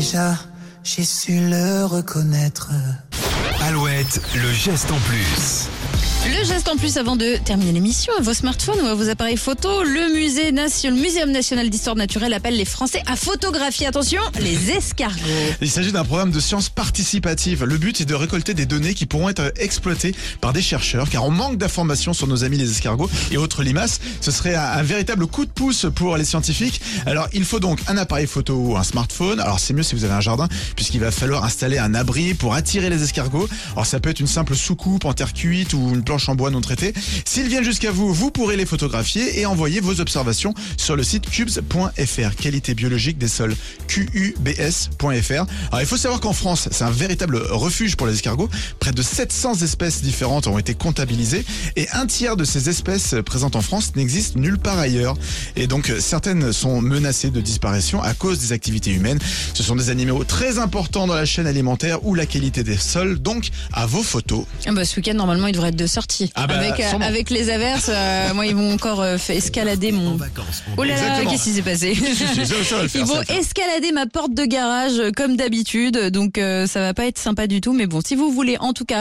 déjà, j'ai su le reconnaître. Alouette, le geste en plus. Le geste en plus avant de terminer l'émission à vos smartphones ou à vos appareils photo, le musée nation, le Muséum national d'histoire naturelle appelle les Français à photographier, attention, les escargots. Il s'agit d'un programme de sciences participatives. Le but est de récolter des données qui pourront être exploitées par des chercheurs, car on manque d'informations sur nos amis les escargots et autres limaces. Ce serait un, un véritable coup de pouce pour les scientifiques. Alors, il faut donc un appareil photo ou un smartphone. Alors, c'est mieux si vous avez un jardin, puisqu'il va falloir installer un abri pour attirer les escargots. Alors, ça peut être une simple soucoupe en terre cuite ou une planche en bois non traitée. S'ils viennent jusqu'à vous, vous pourrez les photographier et envoyer vos observations sur le site cubes.fr. Qualité biologique des sols. QUBS.fr. Alors, il faut savoir qu'en France, c'est un véritable refuge pour les escargots. Près de 700 espèces différentes ont été comptabilisées et un tiers de ces espèces présentes en France n'existent nulle part ailleurs. Et donc, certaines sont menacées de disparition à cause des activités humaines. Ce sont des animaux très importants dans la chaîne alimentaire ou la qualité des sols. Donc, à vos photos. Ah bah, ce week-end, normalement, il devrait être de sortie. Ah bah, avec, euh, avec les averses, euh, moi, ils vont encore euh, fait escalader mon. Oh là là, qu'est-ce qui s'est passé Ils vont escalader ma porte de garage comme d'habitude, donc euh, ça va pas être sympa du tout. Mais bon, si vous voulez en tout cas